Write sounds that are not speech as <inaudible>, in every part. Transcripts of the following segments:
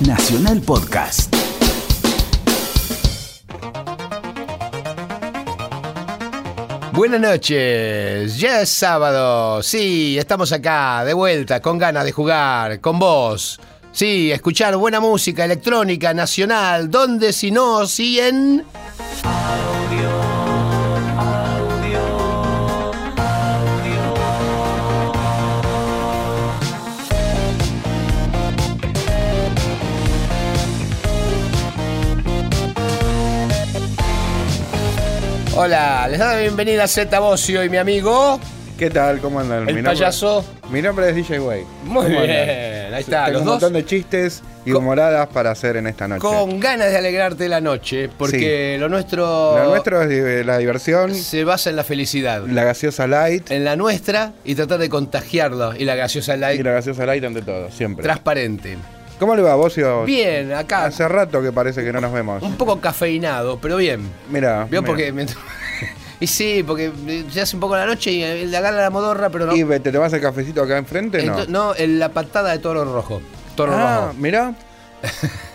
Nacional Podcast. Buenas noches, ya es sábado, sí, estamos acá, de vuelta, con ganas de jugar, con vos. Sí, escuchar buena música electrónica nacional, ¿dónde si no, si en... Hola, les doy la bienvenida a Zeta Bocio y mi amigo, ¿Qué tal? ¿Cómo andan? el Mi nombre- payaso. Mi nombre es DJ Way. Muy ¿Cómo bien, andan? ahí está, Tengo los un dos montón de chistes y Con- humoradas para hacer en esta noche. con ganas de alegrarte la noche, porque lo nuestro, Lo nuestro es la diversión, se basa en la felicidad. la gaseosa light En la nuestra y tratar de contagiarlo. Y la gaseosa y light la gaseosa light ante todo, siempre. transparente. ¿Cómo le va, Bocio? Bien, acá. Hace rato que parece que no nos vemos. Un poco cafeinado, pero bien. Mira. Porque. me- y sí, porque se hace un poco la noche y eh, le agarra la modorra, pero no. ¿Y te tomas el cafecito acá enfrente? No. Ento- no, en la patada de toro rojo. Toro ah, rojo. mira.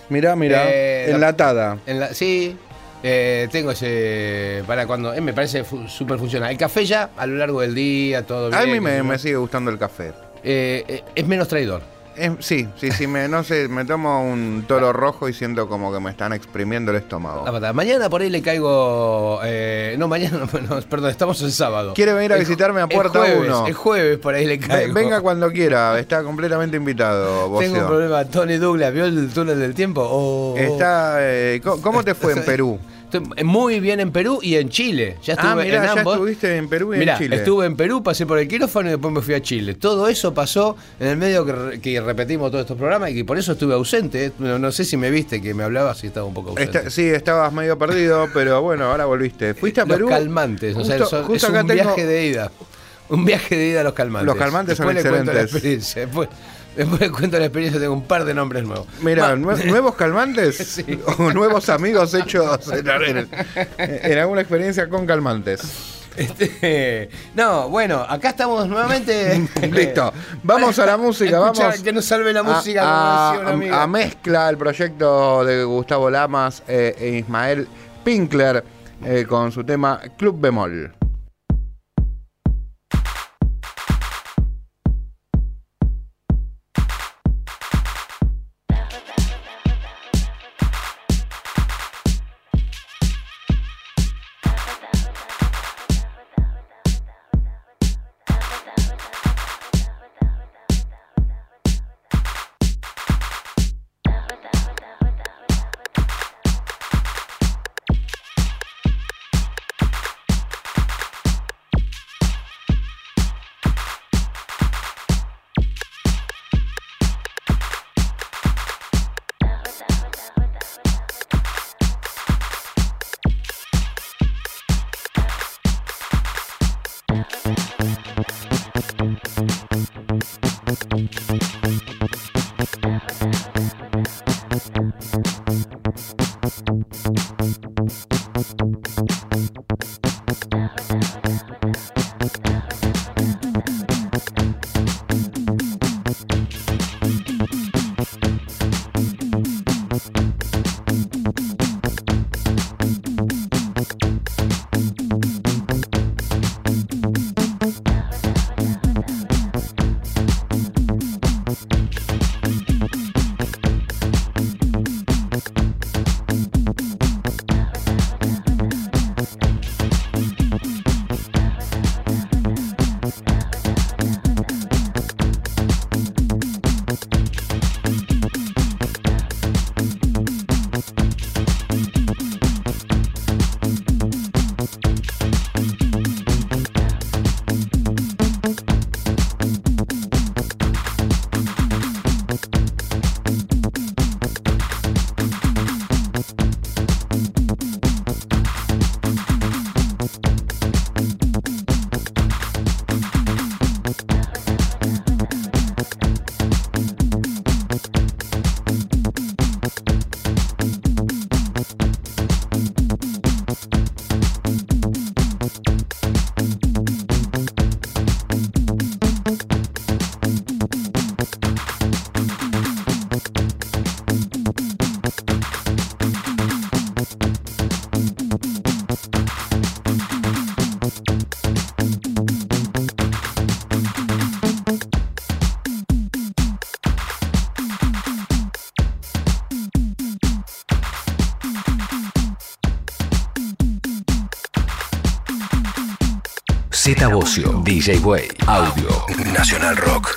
Mira, mira. <laughs> Eh, la- Enlatada. En la, sí, eh, tengo ese. Para cuando. eh, me parece fu- súper funcional. El café ya a lo largo del día, todo bien. A mí me sigue gustando el café. Eh, eh, es menos traidor. Es- sí, sí, sí, me, no sé, me tomo un toro rojo y siento como que me están exprimiendo el estómago. La patada. Mañana por ahí le caigo. eh, no, mañana <laughs> no, perdón, estamos el sábado. ¿Quiere venir a El visitarme a Puerta jueves, 1? El jueves por ahí le caigo. Venga cuando quiera, está completamente invitado, <laughs> Tengo un problema. Tony Douglas, ¿vio el túnel del tiempo? Oh, Está, eh, ¿cómo, cómo te fue en <laughs> Perú? Estoy muy bien en Perú y en Chile. Ya estuve Ah, mirá, en ya ambos. estuviste en Perú y Mirá, en Chile. estuve en Perú, pasé por el quirófano y después me fui a Chile. Todo eso pasó en el medio que, re- que repetimos todos estos programas y que por eso estuve ausente. No, no sé si me viste que me hablabas y estaba un poco ausente. Está- sí, estabas medio perdido, <laughs> pero bueno, ahora volviste. ¿Fuiste a Los Perú? calmantes, o sea, Justo- son- es acá un tengo- viaje de ida. Un viaje de ida a los calmantes. Los calmantes son Después la excelentes. Después, después le cuento la experiencia, tengo un par de nombres nuevos. Mira, nuevos calmantes <laughs> Sí. o nuevos amigos hechos <laughs> en, en- en alguna experiencia con calmantes. Este, no, bueno, acá estamos nuevamente. <laughs> Listo, vamos a la música, Escuchar vamos Que nos salve la música, a, a mezcla el proyecto de Gustavo Lamas eh, e Ismael Pinkler eh, con su tema Club Bemol. Bocio, DJ Way, Audio, Nacional Rock.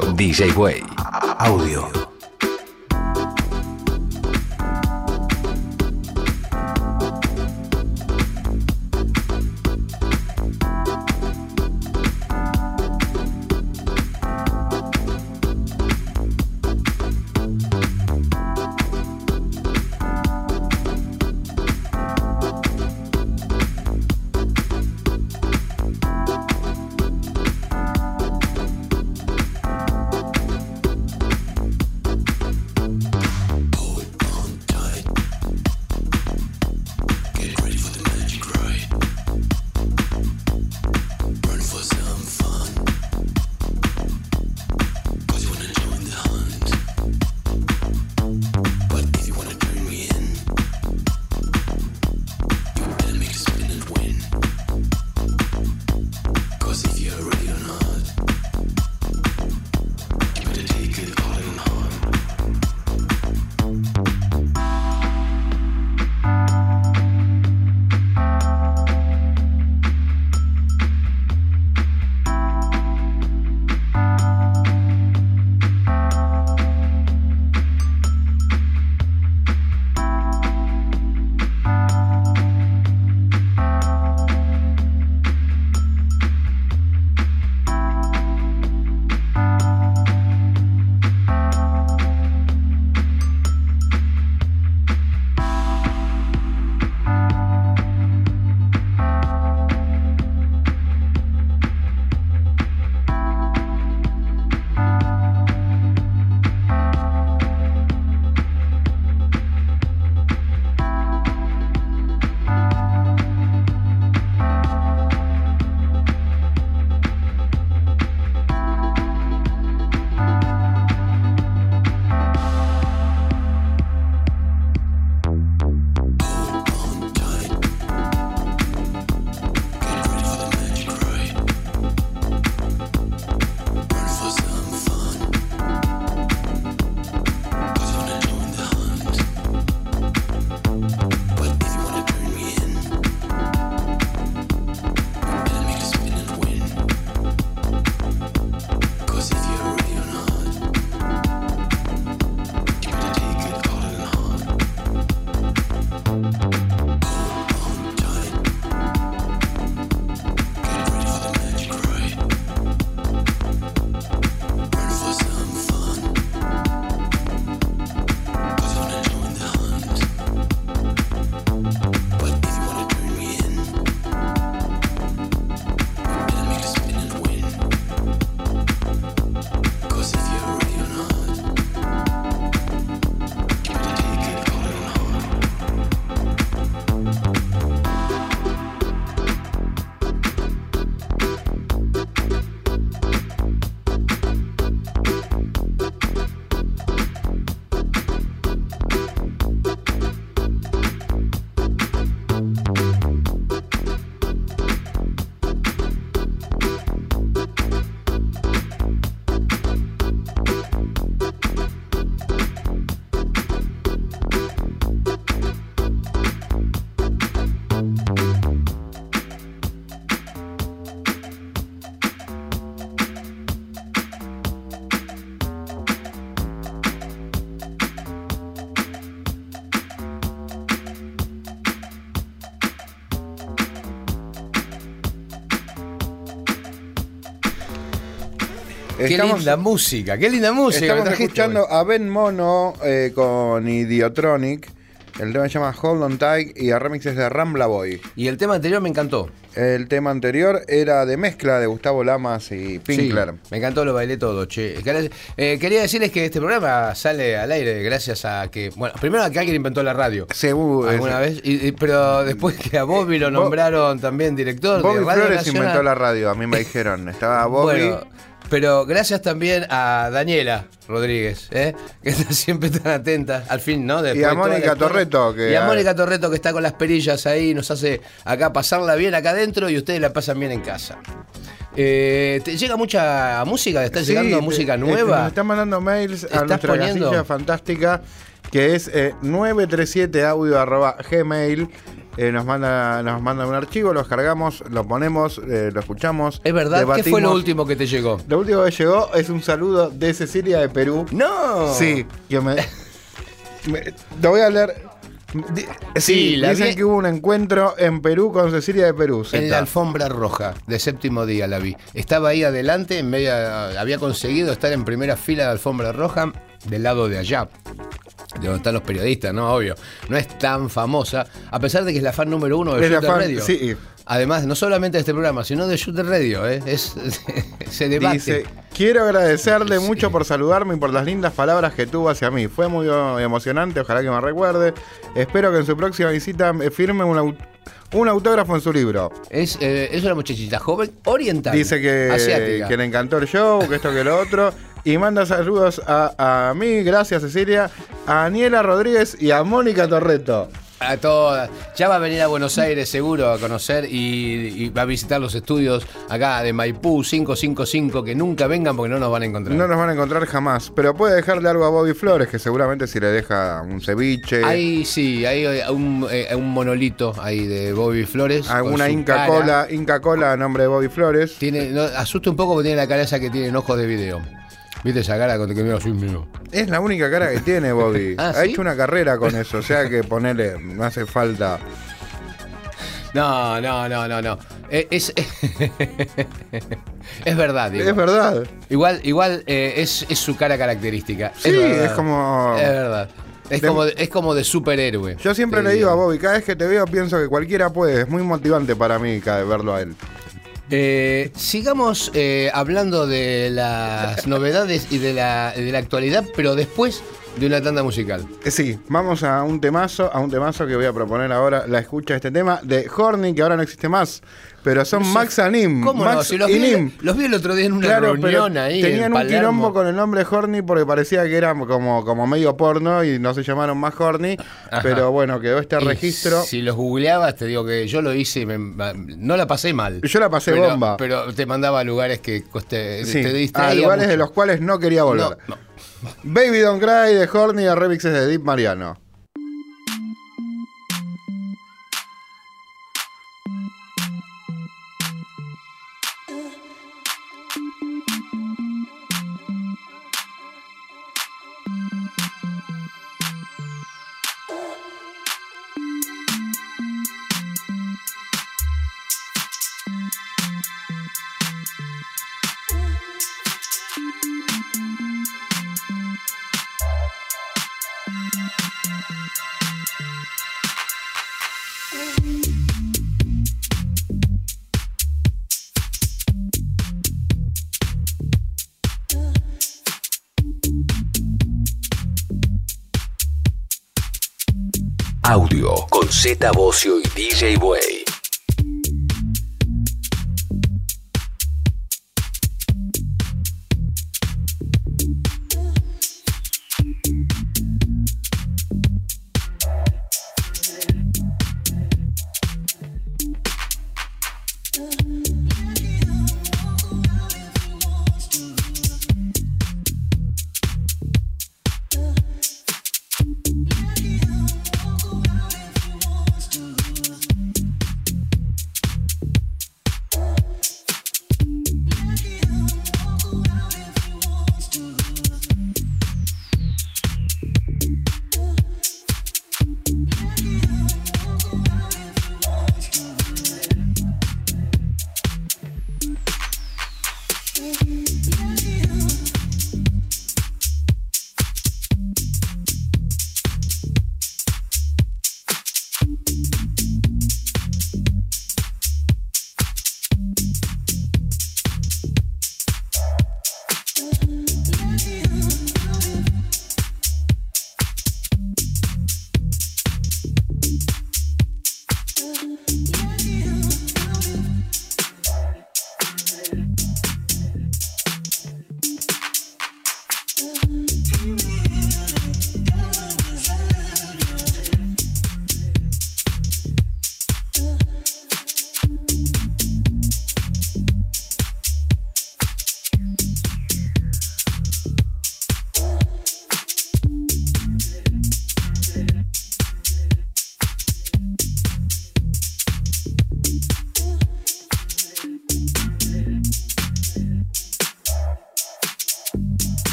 DJ Way. Audio. Qué Estamos- linda música, qué linda música. Estamos escuchando a Ben Mono eh, con Idiotronic. El tema se llama Hold On Tight y a remixes de Rambla Boy. Y el tema anterior me encantó. El tema anterior era de mezcla de Gustavo Lamas y Pinkler. Sí, me encantó, lo bailé todo, che. Eh, quería decirles que este programa sale al aire gracias a que, bueno, primero a que alguien inventó la radio. Seguro. alguna vez, y- y- pero después que a Bobby lo nombraron también director Bobby de Radio Flores Nacional. inventó la radio, a mí me dijeron. Estaba Bobby. Bueno, pero gracias también a Daniela Rodríguez, ¿eh? que está <laughs> siempre tan atenta, al fin, ¿no? Después Y a Mónica. Torreto, que- Y a Mónica Torreto, que está con las perillas ahí, nos hace acá pasarla bien acá adentro y ustedes la pasan bien en casa. Eh, ¿te llega mucha música? ¿Te está Sí, llegando te- música eh, nueva? Nos están mandando mails a ¿Estás nuestra poniendo? casilla fantástica que es eh, 937audio arroba gmail. Eh, nos manda nos manda un archivo, lo descargamos, lo ponemos, eh, lo escuchamos. ¿Es verdad? ¿Qué fue debatimos. lo último que te llegó? Lo último que llegó es un saludo de Cecilia de Perú. ¡No! Sí, que me, me- Lo voy a leer. Di- Sí, la dicen vi- que hubo un encuentro en Perú con Cecilia de Perú. En la alfombra roja de séptimo día la vi. Estaba ahí adelante, en medio, había conseguido estar en primera fila de alfombra roja del lado de allá. De donde están los periodistas, ¿no? Obvio. No es tan famosa, a pesar de que es la fan número uno de Shooter fan- Radio. sí. Además, no solamente de este programa, sino de Shooter Radio, ¿eh? Es, <laughs> se debate. Dice, quiero agradecerle mucho por saludarme y por las lindas palabras que tuvo hacia mí. Fue muy emocionante, ojalá que me recuerde. Espero que en su próxima visita me firme un, un autógrafo en su libro. Es, eh, es una muchachita joven oriental. Dice que, asiática. que le encantó el show, que esto que lo otro. Y manda saludos a, a mí, gracias Cecilia, a Daniela Rodríguez y a Mónica Torreto. A todas. Ya va a venir a Buenos Aires seguro a conocer y, y va a visitar los estudios acá de Maipú 555, que nunca vengan porque no nos van a encontrar. No nos van a encontrar jamás, pero puede dejarle algo a Bobby Flores, que seguramente si le deja un ceviche, Hay, sí, hay eh, un, eh, un monolito ahí de Bobby Flores. alguna Inca cara. Cola, Inca Cola a nombre de Bobby Flores. Tiene, no, asusta un poco porque tiene la cara esa que tiene ojos de video. ¿Viste esa cara con que mira así, mira? Es la única cara que tiene Bobby. <laughs> Ah, ha ¿sí? hecho una carrera con eso, o sea que ponerle, no hace falta. No, no, no, no, no. Eh, Es, <laughs> es verdad, digo. Es verdad. Igual, igual eh, es, es su cara característica. Sí, es como- Es verdad. Es, De- como, de- es como de superhéroe. Yo siempre le digo a. Bobby, cada vez que te veo pienso que cualquiera puede. Es muy motivante para mí verlo a él. Eh, sigamos eh, hablando de las novedades y de la, de la actualidad, pero después de una tanda musical. Eh, Sí, vamos a un temazo, a un temazo que voy a proponer ahora, la escucha de este tema de Horny, que ahora no existe más, pero son Max Anim. ¿Cómo Max no? Si los, y vi, Nim. los vi el otro día en una Claro, reunión ahí. en tenían un Palermo. quilombo con el nombre Horny porque parecía que era como, como medio porno y no se llamaron más Horny, Ajá. pero bueno, quedó este Y registro. Si los googleabas, te digo que yo lo hice y me- no la pasé mal. Yo la pasé pero, bomba. Pero te mandaba a lugares que coste, Sí, te a lugares mucho. de los cuales no quería volver. No. Baby Don't Cry de Horny a remixes de Deep Mariano. Z Bocio y DJ Way.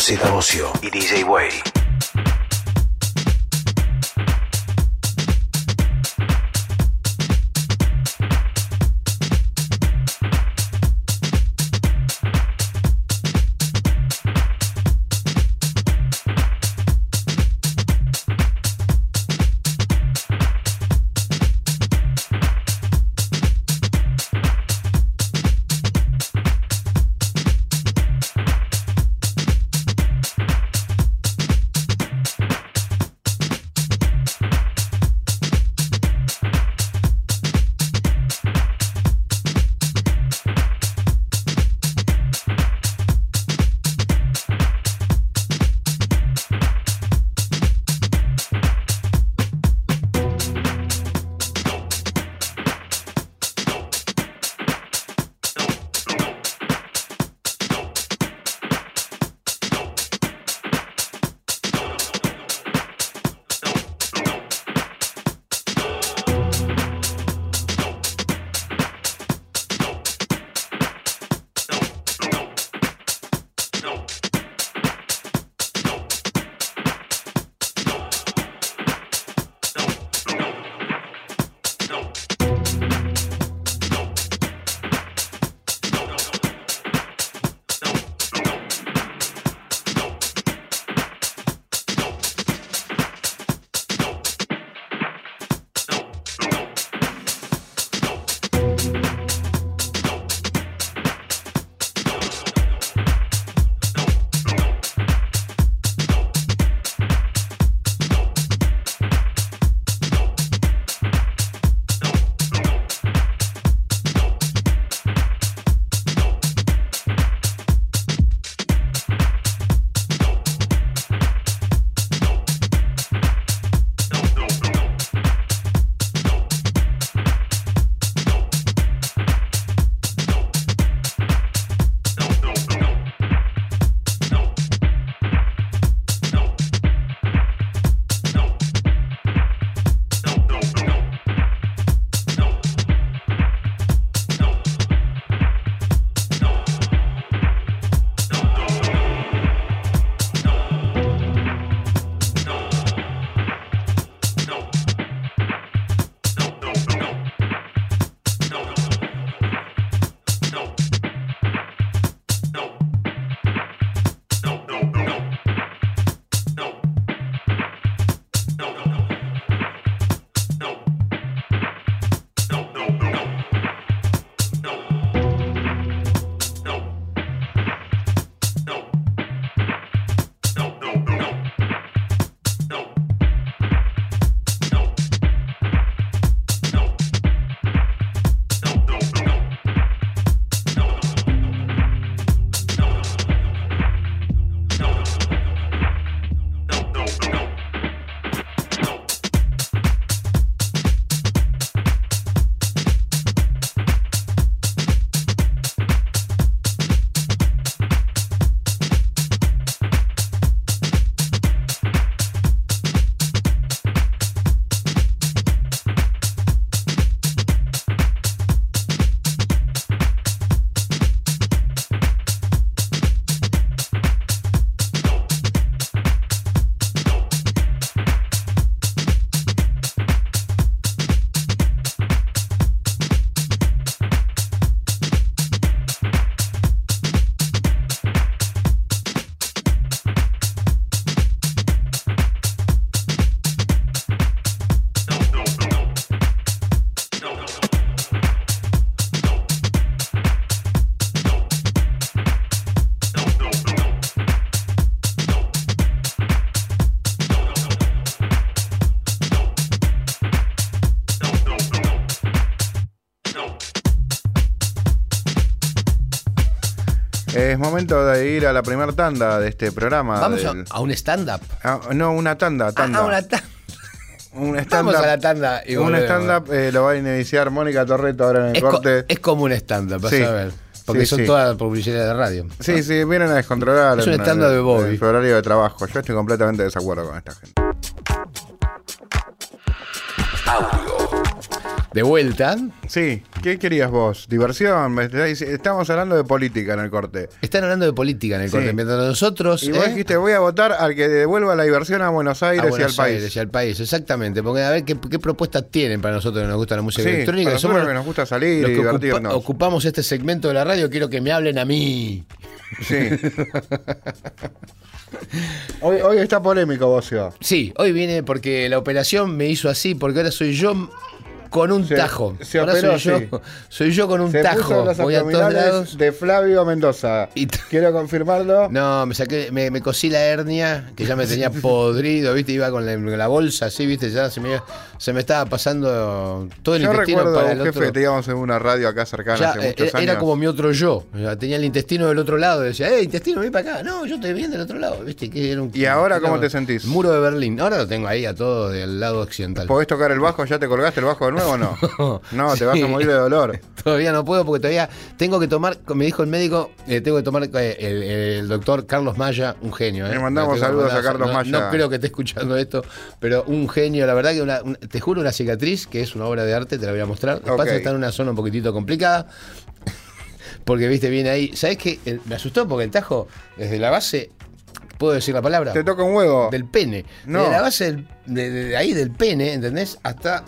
Con Z Ocio y DJ Way. Momento de ir a la primera tanda de este programa. Vamos a, del- a un stand-up. Ah, no, una tanda, tanda. Ah, una tanda. Un <laughs> Vamos stand-up. a la tanda y un stand-up eh, lo va a iniciar Mónica Torreto ahora en el Es, co- corte. es como un stand-up, vas Sí. a ver. Porque Sí, son sí. todas publicidades de radio. Sí, sí, vienen a descontrolar Es un stand-up de Bobby. su horario de trabajo. Yo estoy completamente de desacuerdo con esta gente. Audio. De vuelta. Sí, ¿Qué querías vos? ¿Diversión? Estamos hablando de política en el corte. Están hablando de política en el Sí. corte, mientras nosotros. Y vos ¿eh? dijiste, voy a votar al que devuelva la diversión a Buenos Aires a y al Buenos país. Aires y al país, exactamente. Porque a ver qué, qué propuestas tienen para nosotros que nos gusta la música Sí, electrónica. para somos que nos gusta salir y ocupa- divertirnos. ocupamos este segmento de la radio, quiero que me hablen a mí. Sí. <laughs> hoy, hoy está polémico, Bocio. Sí, hoy viene porque la operación me hizo así, porque ahora soy yo con un Se- tajo. se ahora operó, soy sí. yo, soy yo con un Se puso tajo. los Voy a todos lados. de Flavio Mendoza. Y Quiero confirmarlo. No, me saqué, me, me cosí la hernia, que ya me tenía <laughs> podrido, viste, iba con la, bolsa así, viste, ya se me, se me estaba pasando todo el Yo intestino recuerdo para un el jefe otro. teníamos en una radio acá cercana Ya, hace eh, muchos era, años. era como mi otro yo. Tenía el intestino del otro lado. Decía, eh, intestino, ven para acá. No, yo estoy bien del otro lado. ¿Viste? Que era un- ¿Y ahora era cómo te sentís? Muro de Berlín. Ahora lo tengo ahí a todo del lado occidental. ¿Podés tocar el bajo? ¿Ya te colgaste el bajo de nuevo o <laughs> no? No, te vas Sí. a morir de dolor. <laughs> Todavía no puedo porque todavía tengo que tomar, me dijo el médico, eh, tengo que tomar eh, el, el doctor Carlos Maya, un genio. eh. Le mandamos saludos a Carlos no- Maya. No creo que esté escuchando esto, pero un genio, la verdad que una- te juro una cicatriz, que es una obra de arte, te la voy a mostrar. Lo que pasa es Ok. que está en una zona un poquitito complicada. <laughs> Porque viste, viene ahí. ¿Sabes qué? Me asustó porque el tajo, desde la base, ¿puedo decir la palabra? Te toca un huevo. del pene. No. De la base del- de, de ahí del pene, ¿entendés? Hasta.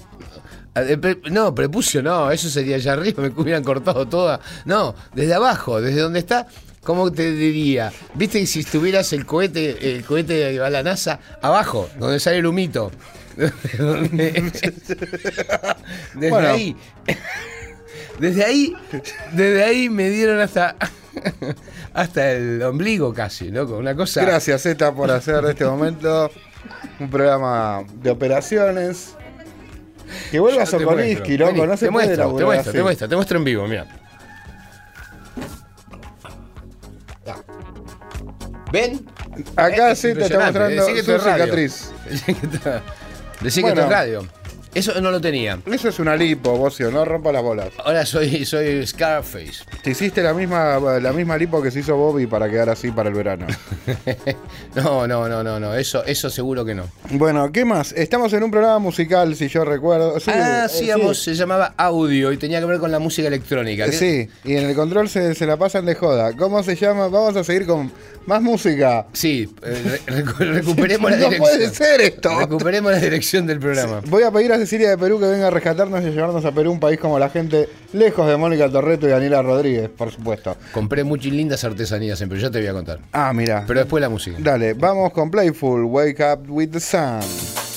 El pre- No, prepucio, no, eso sería allá arriba, me hubieran cortado toda. No, desde abajo, desde donde está. ¿Cómo te diría? ¿Viste que si estuvieras el cohete, el cohete a la NASA, abajo, donde sale el humito? <laughs> desde Bueno. ahí. Desde ahí, desde ahí me dieron hasta hasta el ombligo casi, loco, una cosa. Gracias, Zeta, por hacer de este momento un programa de operaciones. Que vuelva te Sokolinsky, loco, Vení, no se te puede muestro, te muestro, así. te muestro, te muestro en vivo, mira. ¿Ven? Acá Es Zeta está mostrando decí que su cicatriz. Decí que esto- <laughs> Decí que Bueno. esto es radio. Eso no lo tenía. Eso es una lipo, Bocio, no rompa las bolas. Ahora soy, soy Scarface. Te hiciste la misma, la misma lipo que se hizo Bobby para quedar así para el verano. <laughs> No, no, no, no, no. Eso, eso seguro que no. Bueno, ¿qué más? Estamos en un programa musical, si yo recuerdo. Sí, ah, eh, sí, vamos, se llamaba audio y tenía que ver con la música electrónica. ¿Qué- Sí, y en el control se, se la pasan de joda. ¿Cómo se llama? Vamos a seguir con más música. Sí, eh, re- recu- recuperemos la <laughs> no dirección. puede ser esto. Recuperemos la dirección del programa. Voy a pedir a Cecilia de Perú que venga a rescatarnos y llevarnos a Perú, un país como la gente, lejos de Mónica Torreto y Daniela Rodríguez, por supuesto. Compré muchas lindas artesanías siempre, ya te voy a contar. Ah, mira. Pero después la música. Dale, vamos con Playful, Wake Up with the Sun.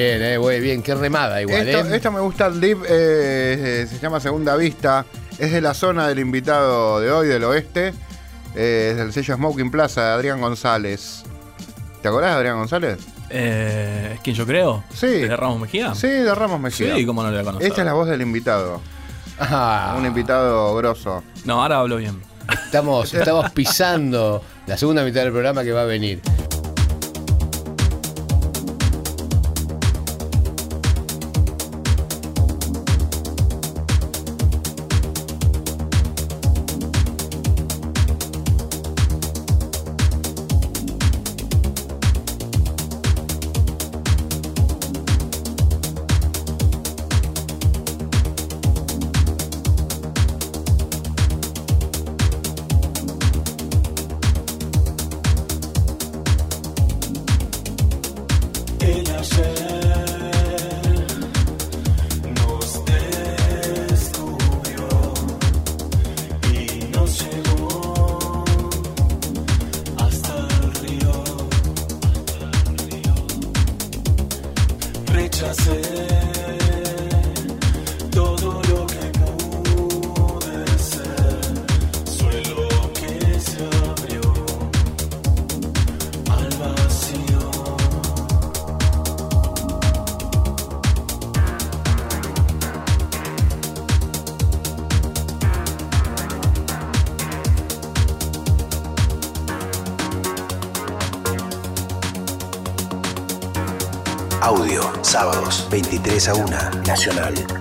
Bien, eh, güey, bien, qué remada igual, Esto, ¿eh? esto me gusta el dip, eh, eh, se llama Segunda Vista. Es de la zona del invitado de hoy, del oeste. Eh, es del sello Smoking Plaza de Adrián González. ¿Te acordás de Adrián González? Eh, ¿Es quien yo creo? Sí. ¿De Ramos Mejía? Sí, de Ramos Mejía. Sí, cómo no le voy a conocer. Esta es la voz del invitado. Ah, Un invitado grosso. No, ahora hablo bien. estamos, estamos pisando la segunda mitad del programa que va a venir. 23 a 1, Nacional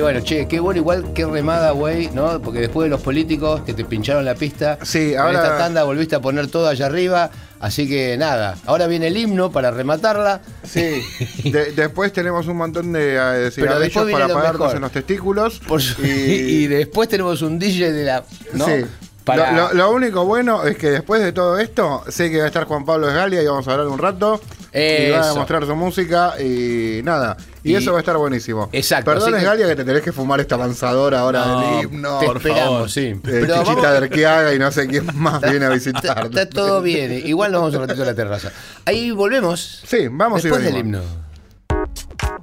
que bueno, che, qué bueno, igual qué remada, güey, ¿no? Porque después de los políticos que te pincharon la pista, Sí, ahora- esta tanda volviste a poner todo allá arriba, así que nada, ahora viene el himno para rematarla. Sí, <laughs> de- después tenemos un montón de eh, cigarrillos para apagarnos mejor. en los testículos. Por su- y... <laughs> después tenemos un DJ de la. ¿no? Sí. Para... Lo, lo- lo único bueno es que después de todo esto, sé que va a estar Juan Pablo Esgalia y vamos a hablar un rato. Y va a Eso. mostrar su música y nada. Y, Y- eso va a estar buenísimo. Exacto, Perdón, así que- te tenés que fumar esta avanzadora ahora No, del himno. Te por esperamos, favor. sí. Eh, Pero Chichita vamos- de Arqueaga y no sé quién más viene a visitar. está todo bien, igual nos vamos un ratito a la terraza. Ahí volvemos. Sí, vamos y Después del venimos. himno.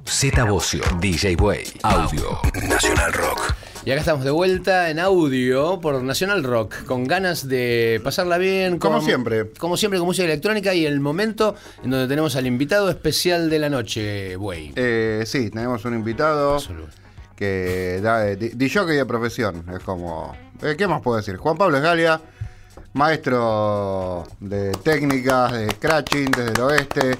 Z Bocio, DJ Way, Audio, Nacional Rock. Y acá estamos de vuelta en audio por Nacional Rock, con ganas de pasarla bien. Como con- siempre. Como siempre, con música electrónica y el momento en donde tenemos al invitado especial de la noche, güey. Eh, sí, tenemos un invitado Absoluto. que da de, de jockey de profesión. Es como. eh, ¿Qué más puedo decir? Juan Pablo Esgalia, maestro de técnicas, de scratching desde el oeste.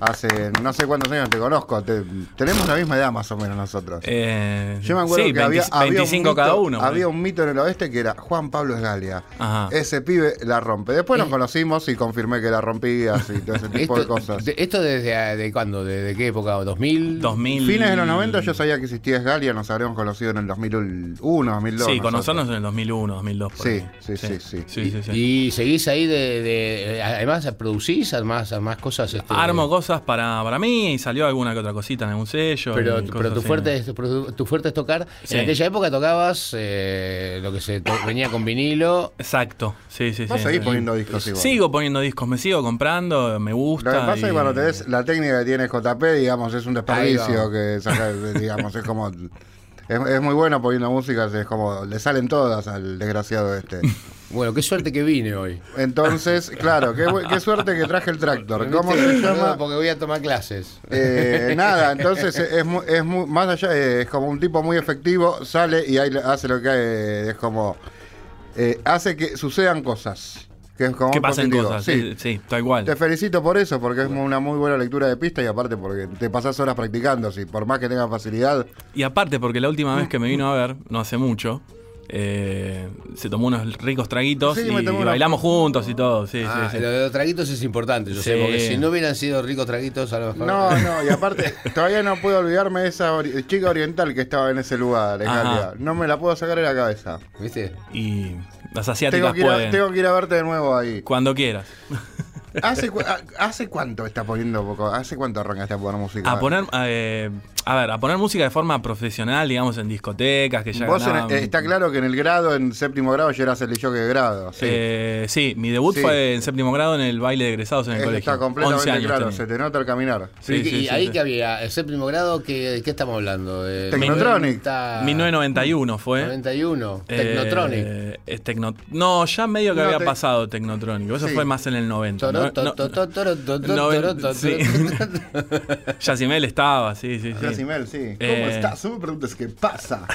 Hace no sé cuántos años te conozco. te- tenemos la misma edad más o menos nosotros. Eh, Yo me acuerdo sí, que había, 20 había un 25 mito, cada uno. Había un mito en el oeste que era Juan Pablo Esgalia. Ajá. Ese pibe la rompe. Después nos conocimos y confirmé que la rompías y todo ese <laughs> tipo de Esto, cosas. de- ¿Esto desde de cuándo? ¿Desde qué época? ¿2000? 2000. Fines de los 90 yo sabía que existía Esgalia, nos habríamos conocido en el 2001, 2002. Sí, conocernos en el 2001, 2002. por Sí, sí, sí, sí. sí, sí, sí. Y seguís ahí de, de- además producís además, más cosas. Este, Armo cosas para, para mí y salió alguna que otra cosita en algún sello. Pero, pero tu así. fuerte es, tu, fuerte es tocar. Sí. En aquella época tocabas eh, lo que se to- venía con vinilo. Exacto, sí, sí, sí. seguís poniendo discos igual. Sigo poniendo discos, me sigo comprando, me Lo gusta. que pasa es y- que cuando tenés la técnica que tiene JP, digamos, es un desperdicio que saca, <laughs> digamos, es como. Es, es muy bueno poniendo música, es como. Le salen todas al desgraciado este. <laughs> Bueno, qué suerte que vine hoy. Entonces, claro, qué, qué suerte que traje el tractor. ¿Cómo se llama? Porque voy a tomar clases. Eh, nada, <laughs> entonces es, mu- es mu- más allá, eh, es como un tipo muy efectivo, sale y ahí le- hace lo que eh, es como eh, hace que sucedan cosas. Que es como Que pasen positivo. cosas, Sí. sí, sí, tal cual. Te felicito por eso, porque es una muy buena lectura de pista y aparte porque te pasás horas practicando, si por más que tengas facilidad. Y aparte, porque la última vez que me vino a ver, no hace mucho, eh, se tomó unos ricos traguitos Sí, y, bailamos juntos y todo. Sí, Ah, sí, sí. Lo de los traguitos es importante, yo sé, porque si no hubieran sido ricos traguitos, a lo mejor. No, no, y aparte, <laughs> todavía no puedo olvidarme de esa ori- chica oriental que estaba en ese lugar, en. No me la puedo sacar de la cabeza. ¿Viste? Y las Tengo asiáticas que, ir a, pueden. tengo que ir a verte de nuevo ahí. Cuando quieras. ¿Hace, cu- a- ¿Hace cuánto está poniendo poco? ¿Hace cuánto arrancaste a poner música? A poner, eh, a ver, a poner música de forma profesional, digamos, en discotecas, que ya Vos en- ganaban- eh, está claro que en el grado, en séptimo grado, ya eras el de de grado. Sí. Eh, sí, mi debut Sí. fue en séptimo grado en el baile de egresados en el Eso colegio. está 11 completamente años claro, tenía. se te nota el caminar. Sí, ¿Y, sí, y sí, ahí sí. que había? ¿El séptimo grado? ¿Qué, qué estamos hablando? Eh, Technotronic. 90, 1991 fue. 91. Eh, Technotronic. es Tecno- no, ya medio que No, había te- pasado Technotronic. Eso Sí. fue más en el 90. Toro, Toro. Yacimel estaba, sí, sí, sí. Yassi Mel, sí. ¿Cómo Eh. estás? No me preguntes qué pasa.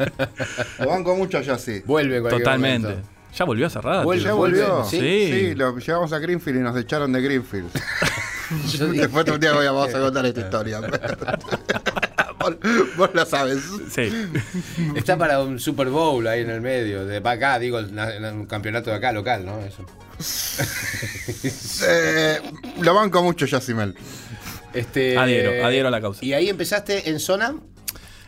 <laughs> Lo banco mucho a Yassi. Vuelve Totalmente. ¿Ya volvió a cerrar? Vuelve, ¿Ya volvió? ¿sí? Sí, lo llevamos a Greenfield y nos echaron de Greenfield. <laughs> Después un día voy a- vamos a contar esta historia. <laughs> vos, vos la sabes. Sí. Está para un Super Bowl ahí en el medio. De para acá, digo, un campeonato de acá local, ¿no? Eso. <laughs> Eh, lo banco mucho Yassimel. Este, Adhiero, adhiero a la causa. ¿Y ahí empezaste en zona?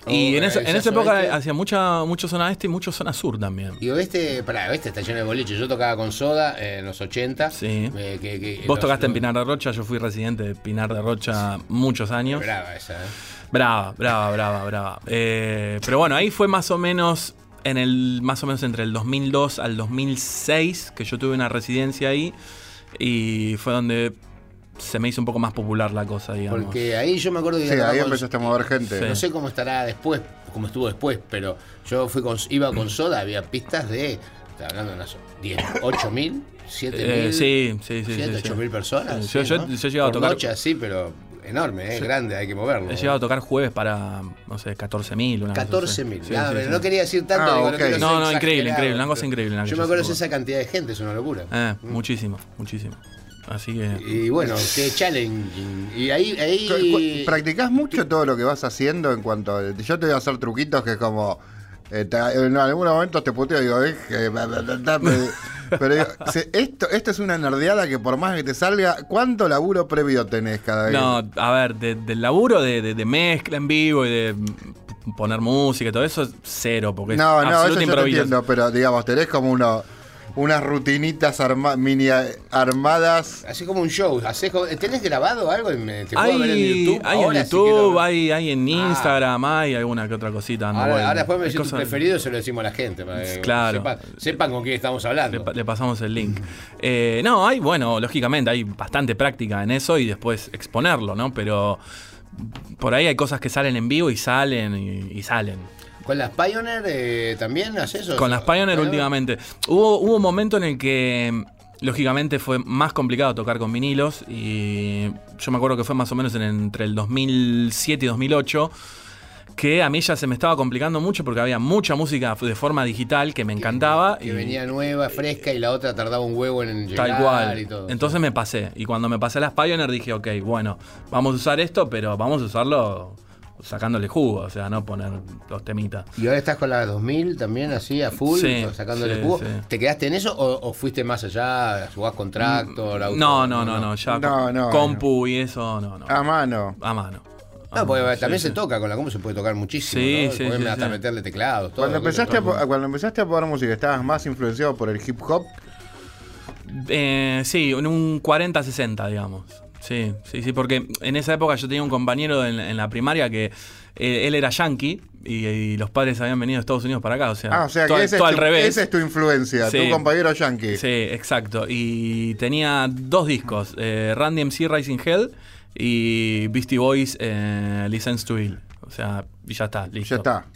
Y ¿O, en, esa, en esa época hacía mucha, mucho zona este y mucho zona sur también. Y oeste, pará, oeste está lleno de boliche. Yo tocaba con Soda en los 80. Sí. eh, que- que- Vos los- tocaste en Pinar de Rocha, yo fui residente de Pinar de Rocha muchos años. Brava esa, ¿eh? Brava, brava, brava, brava. Eh, pero bueno, ahí fue más o menos en el más o menos entre el 2002 al 2006 que yo tuve una residencia ahí y fue donde se me hizo un poco más popular la cosa, digamos. Porque ahí yo me acuerdo que Sí, ahí con- empezaste a mover gente. Sí. No sé cómo estará después, cómo estuvo después, pero yo fui con, iba con Soda, había pistas de, estaba hablando de unas 10, 8 mil, 7 mil, Eh, sí, sí, sí, 7, sí, 8 sí. mil personas. Sí, yo- sí, yo- ¿no? yo he llegado a tocar- noche así, pero enorme, eh, grande, hay que moverlo. He llegado a tocar jueves para, no sé, 14.000. una cosa así. 14 mil. Sí, sí, sí. no quería decir tanto. Ah, digo, ok. quiero ser No, no, increíble, increíble, una cosa increíble, una Yo me acuerdo de increíble. esa cantidad de gente, es una locura. Eh, muchísimo, muchísimo. Así que... Y bueno, qué challenging. Y ahí, ahí ¿Practicás mucho todo lo que vas haciendo en cuanto a- Yo te voy a hacer truquitos que es como... eh, te- en algunos momentos te puteo y digo, eh, <laughs> pero, digo, esto, esto es una nerdeada que por más que te salga, ¿cuánto laburo previo tenés cada vez? No, a ver, de- del laburo de, de- de mezcla en vivo y de poner música y todo eso, cero, porque no, es no, eso absoluta yo te entiendo, pero digamos, tenés como uno, unas rutinitas arma- mini armadas. Así como un show. ¿Tenés grabado algo? ¿Te puedo Hay, ver en YouTube? hay en Ahora YouTube, quiero- hay, hay en Ah. Instagram, hay alguna que otra cosita. Ahora, después me decís tu preferido, se lo decimos a la gente. Para que Claro. Sepan, sepan con quién estamos hablando. Le, pa- le pasamos el link. Eh, no, hay, bueno, lógicamente hay bastante práctica en eso y después exponerlo, ¿no? Pero por ahí hay cosas que salen en vivo y salen y, y salen. ¿Con las Pioneer eh, también haces eso? Con las Pioneer últimamente. Hubo, hubo un momento en el que, lógicamente, fue más complicado tocar con vinilos. Y yo me acuerdo que fue más o menos en- entre el 2007 y 2008. Que a mí ya se me estaba complicando mucho porque había mucha música de forma digital que me encantaba. Que y venía nueva, fresca y la otra tardaba un huevo en llegar Tal cual. y todo. Entonces me pasé. Y cuando me pasé las Pioneer dije, ok, bueno, vamos a usar esto, pero vamos a usarlo sacándole jugo, o sea, no poner los temitas. ¿Y ahora estás con la 2000 también así a full, Sí, sacándole sí, jugo? sí. ¿Te quedaste en eso o, o fuiste más allá? ¿Jugás con tractor? auto? No, no, no, no, ya No, no, compu y eso, no, no. A mano. A mano. No, porque también sí, se toca, con la compu se puede tocar muchísimo. Sí, ¿no? sí, hasta sí. meterle teclados, todo. Cuando empezaste, a, todo. cuando empezaste a poner música, ¿estabas más influenciado por el hip hop? Eh, sí, en un 40-60, digamos. Sí, sí, sí, porque en esa época yo tenía un compañero en, en la primaria que eh, él era yankee y, y los padres habían venido de Estados Unidos para acá, o sea, Ah, o sea todo, que ese, todo es al revés. esa es tu influencia, Sí. tu compañero yankee. Sí, exacto. Y tenía dos discos, eh, Randy MC Rising Hell y Beastie Boys eh, License to Ill. O sea, y ya está, listo. Ya está.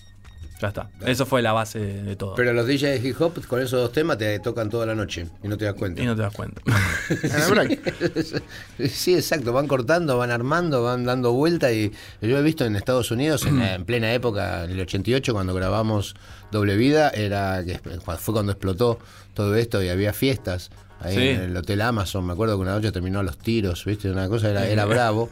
Ya está. Eso fue la base de, de todo. Pero los DJs de hip hop con esos dos temas te tocan toda la noche y no te das cuenta. y no te das cuenta. <laughs> <laughs> Sí, exacto, van cortando, van armando, van dando vuelta y yo he visto en Estados Unidos en, la- en plena época, en el 88 cuando grabamos Doble Vida, era que fue cuando explotó todo esto y había fiestas ahí Sí. en el Hotel Amazon, me acuerdo que una noche terminó a los tiros, ¿viste? Una cosa era, era bravo.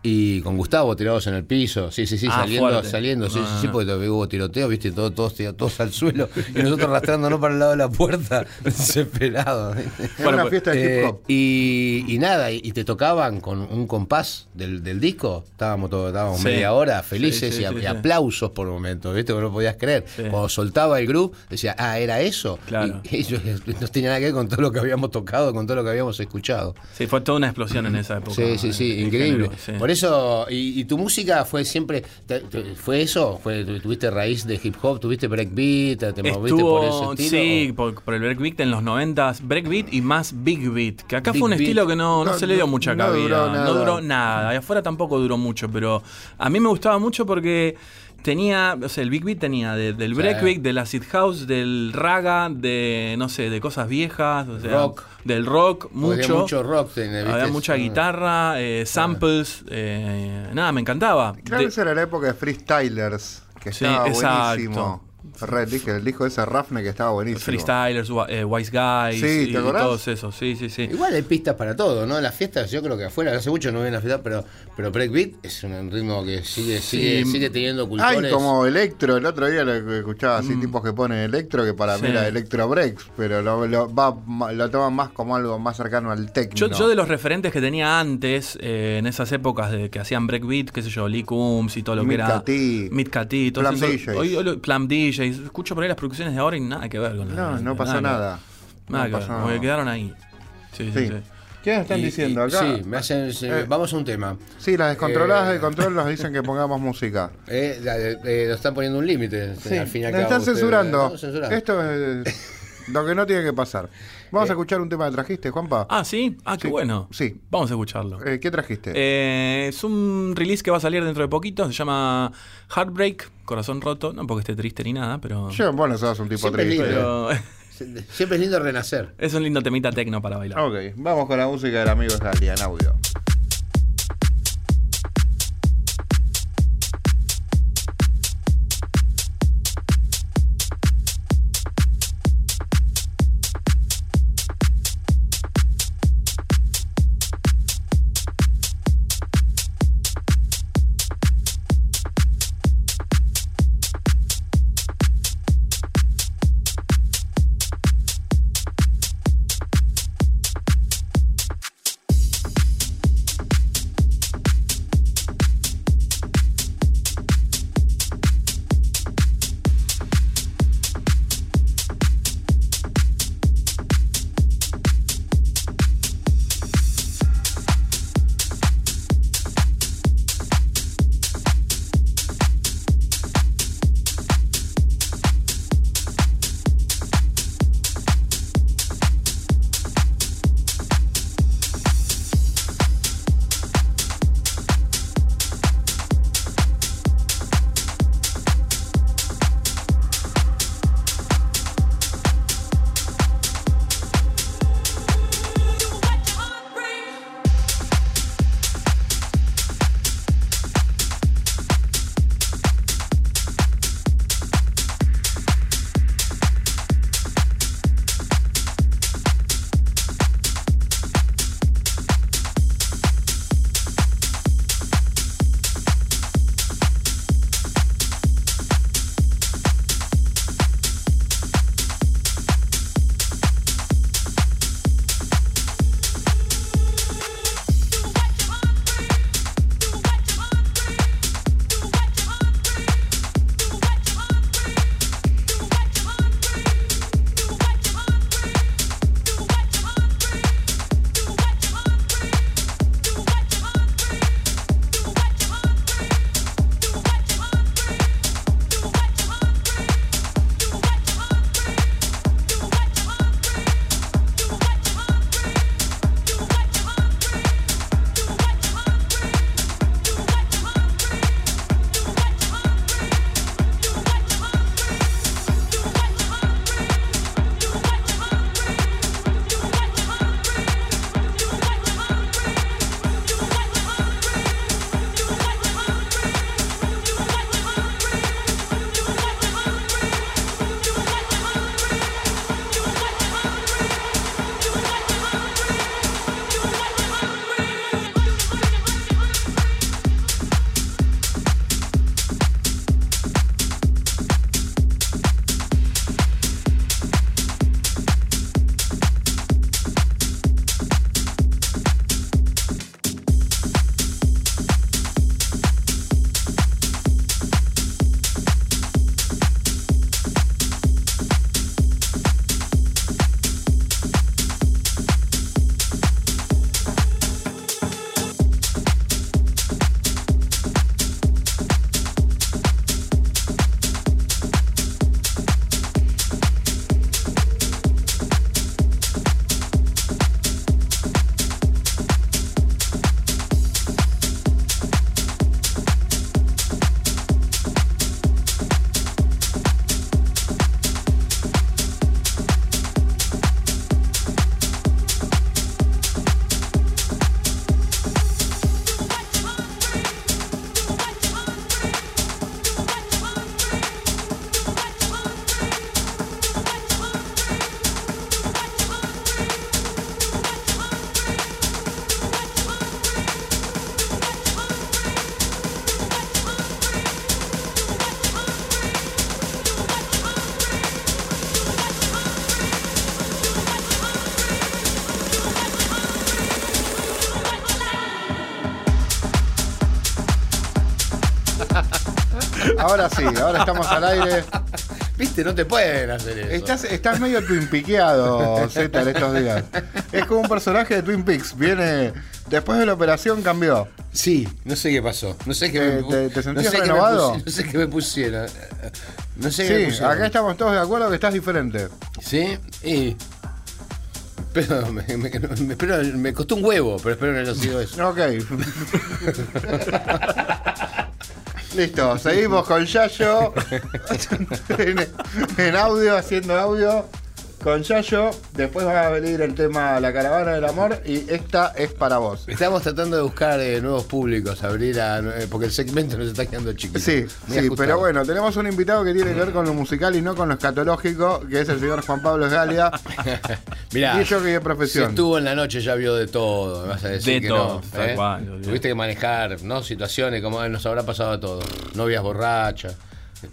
Y con Gustavo tirados en el piso, sí, sí, sí, Ah, saliendo, fuerte. saliendo, sí, sí, sí, Ah. porque hubo tiroteo, viste, todos, todos, tirados, todos al suelo y nosotros arrastrándonos para el lado de la puerta, <laughs> desesperados. Bueno, una fiesta de hip Eh, hop. y, y nada, y, y te tocaban con un compás del, del disco, estábamos todos, estábamos Sí. media hora felices Sí, sí, y, a- sí, y sí. aplausos por momentos, ¿viste? Que no podías creer. Sí. Cuando soltaba el groove, decía, ah, era eso. Claro. Y, <laughs> yo- no tenía nada que ver con todo lo que habíamos tocado, con todo lo que habíamos escuchado. Sí, fue toda una explosión en esa época. Sí, sí, sí, increíble. género, sí. Por eso, y, y tu música fue siempre, te- te- ¿fue eso? ¿Fue, ¿Tuviste raíz de hip hop? ¿Tuviste breakbeat? ¿Te moviste por ese Estuvo, estilo? sí, ¿O- por, por el breakbeat en los 90 breakbeat y más big beat, que acá Big fue un beat. estilo que no, no No, se le dio no- mucha no cabida, duró no duró nada, y afuera tampoco duró mucho, pero a mí me gustaba mucho porque tenía, o sea, el big beat tenía de- del Sí. breakbeat, del acid house, del raga, de, no sé, de cosas viejas, o sea, Rock. del rock, había mucho. mucho rock. Había mucha Ah. guitarra, eh, samples, eh, nada, me encantaba. Creo De- que esa era la época de Freestylers, que Sí, estaba exacto. buenísimo. El disco, el disco de ese Rafne que estaba buenísimo. Freestylers, eh, Wise Guys, Sí, y, ¿te acordás? todos esos, sí, sí, sí. Igual hay pistas para todo, ¿no? En las fiestas, yo creo que afuera, hace mucho no voy a las fiestas, pero, pero breakbeat es un ritmo que sigue, sigue, Sí. sigue teniendo cultores. Hay como electro, el otro día lo que escuchaba así tipos que ponen electro que para Sí. mí era electro breaks, pero lo, lo, va, lo toman más como algo más cercano al techno. Yo, yo de los referentes que tenía antes, eh, en esas épocas de que hacían breakbeat, qué sé yo, Lee Coombs y todo lo que era. Todo eso. DJs. Hoy, hoy Clam DJs. Escucho por ahí las producciones de ahora y nada que ver con No, la- no pasó ver. nada. Nada No que ver, pasó porque nada. quedaron ahí. Sí, sí, Sí. sí. ¿Qué nos están Y- diciendo y- acá? Sí, me hacen, Eh. vamos a un tema. Sí, las descontroladas Eh. del control nos dicen que pongamos música. <laughs> Eh, la- eh, nos están poniendo un límite. Sí, al fin y al nos cabo, están ustedes, censurando. ¿no? Censurando. Esto es lo que no tiene que pasar. <laughs> Vamos a escuchar un tema que trajiste, Juanpa. Ah, sí. Ah, qué Sí, bueno. sí. Vamos a escucharlo. Eh, ¿Qué trajiste? Eh, es un release que va a salir dentro de poquito. Se llama Heartbreak, Corazón Roto. No porque esté triste ni nada, pero. Yo, bueno, sos un tipo Siempre triste. lindo. pero Siempre es lindo renacer. es un lindo temita tecno para bailar. Ok, vamos con la música del amigo Gali en audio. Ahora sí, ahora estamos al aire. Viste, no te pueden hacer eso. Estás, estás medio twin Peakeado, Z, en estos días. Es como un personaje de Twin Peaks. Viene. Después de la operación cambió. Sí, no sé qué pasó. No sé qué Eh, me ¿te- te sentías no sé renovado? no sé qué me pusieron. No sé qué me Sí, pusieron. acá estamos todos de acuerdo que estás diferente. Sí, y. Pero me, me- me costó un huevo, pero espero que no haya sido eso. Ok. <laughs> Listo, seguimos con Yayo. <laughs> En, en audio, haciendo audio con Yayo. Después va a venir el tema La Caravana del Amor y esta es para vos. Estamos tratando de buscar eh, nuevos públicos, abrir a. eh, porque el segmento <laughs> nos está quedando chiquito. Sí, Muy sí, ajustado. pero bueno, tenemos un invitado que tiene que ver con lo musical y no con lo escatológico, que es el señor Juan Pablo Esgalia. <laughs> Mirá, Y yo que de si profesión. estuvo en la noche ya vio de todo, me vas a decir De que todo, no. ¿eh? cual. Tuviste que manejar, ¿no? Situaciones como nos habrá pasado a todos. Novias borrachas.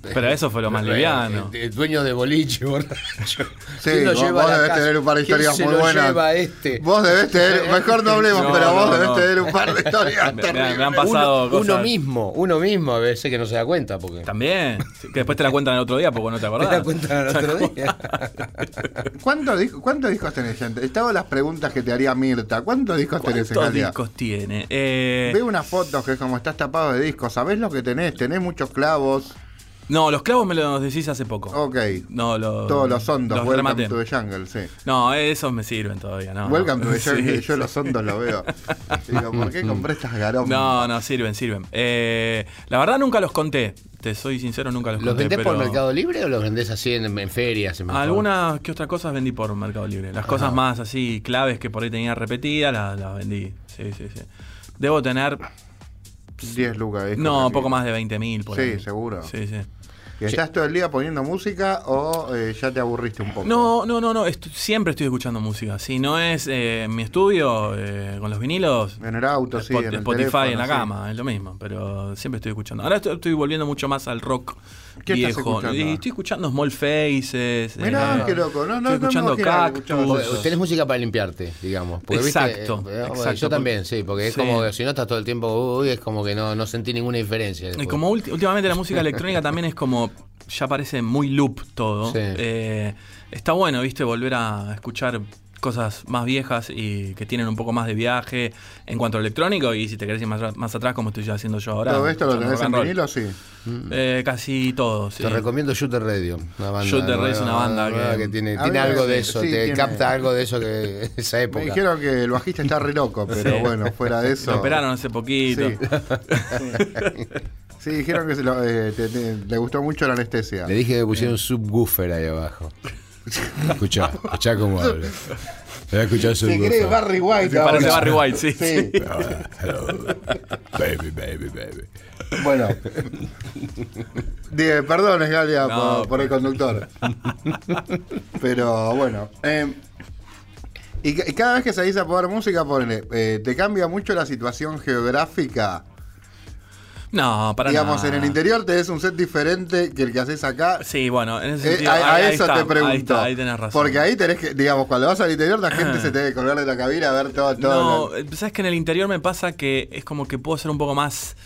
Pero eso fue lo más liviano. Eh, Dueños de boliche <laughs> borracho. Sí, ¿Quién lo vos, lleva vos la debés casa? tener un par de ¿Quién historias muy buenas. este? Vos debés tener, <laughs> mejor no hablemos, No, pero vos debés no. tener un par de <laughs> historias Me- me- han pasado uno, cosas. uno mismo, uno mismo a veces que no se da cuenta porque También. Que después te la cuentan el otro día porque no te te acordás. da cuenta el otro día. ¿Cuántos discos, ¿Cuántos discos tenés, gente? Estaba las preguntas que te haría Mirta. ¿Cuántos discos tenés, ¿Cuántos discos tiene? Eh, Veo unas fotos que es como estás tapado de discos. ¿Sabés lo que tenés? Tenés muchos clavos. No, los clavos me los decís hace poco. Ok. No, los, Todos los hondos. los Welcome rematé. to the jungle, sí. No, esos me sirven todavía, ¿no? Welcome to the <laughs> Sí, jungle. Yo sí. los hondos los veo. <laughs> Digo, ¿por qué compré estas garomas? No, no, sirven, sirven. Eh, la verdad nunca los conté. Te soy sincero, nunca los, ¿Los conté. vendés por Mercado Libre o los vendés así en, en ferias? en? Algunas que otras cosas vendí por Mercado Libre. Las cosas más así claves que por ahí tenía repetidas las, las vendí. Sí, sí, sí. Debo tener, 10 lucas. discos no, así. poco más de 20 mil Sí, ahí. seguro. Sí, sí. ¿Y estás todo el día poniendo música o eh, ya te aburriste un poco? No, no, no, no. siempre estoy escuchando música. Si no es eh, en mi estudio eh, con los vinilos, En el auto, sí. Spot- en el Spotify teléfono, en la sí. cama, es lo mismo. Pero siempre estoy escuchando. Ahora estoy, estoy volviendo mucho más al rock ¿Qué estás viejo. escuchando? Y estoy escuchando Small Faces. Mirá, eh, qué loco. No, no, estoy escuchando Cactus. Tenés música para limpiarte, digamos. Porque, ¿viste? Exacto, Eh, bueno, exacto, Yo también, sí, porque es como que si no estás todo el tiempo, uy, es como que no, no sentí ninguna diferencia. Y como últimamente la música electrónica también es como. Ya parece muy loop todo. Sí. Eh, está bueno, viste, volver a escuchar cosas más viejas y que tienen un poco más de viaje en cuanto a electrónico. Y si te querés ir más, más atrás, como estoy haciendo yo ahora. ¿Todo esto lo tenés en vinilo? Sí. Eh, casi todo, sí. Te recomiendo Shooter Radio, una banda. Shooter Radio es una banda nueva que- tiene, tiene algo de eso, sí, te tiene- capta algo de eso que <laughs> esa Me época. dijeron que el bajista está re loco, <laughs> pero Sí. bueno, fuera de eso. Lo operaron hace poquito. Sí. <laughs> Sí, dijeron que se lo- eh, te- te- le gustó mucho la anestesia. Le dije que pusiera un subwoofer ahí abajo. Escuchá, escuchá cómo habla. Voy a escuchar el Se cree. Barry White. Se parece. Barry White, sí. Sí. Hello. Baby, baby, baby. Bueno. Esgalia, No, por, por el conductor. Pero bueno. eh, y, ca- y cada vez que salís a poner música, ponele, eh, ¿te cambia mucho la situación geográfica? No, para Digamos, nada. en el interior tenés un set diferente que el que haces acá. Sí, bueno, en ese Eh, sentido. a, a ahí- ahí eso está, te pregunto. Ahí, está, ahí tenés razón. Porque ahí tenés que, digamos, cuando vas al interior, la gente se te debe colgar de la cabina a ver todo. todo No, sabes que en el interior me pasa que es como que puedo ser un poco más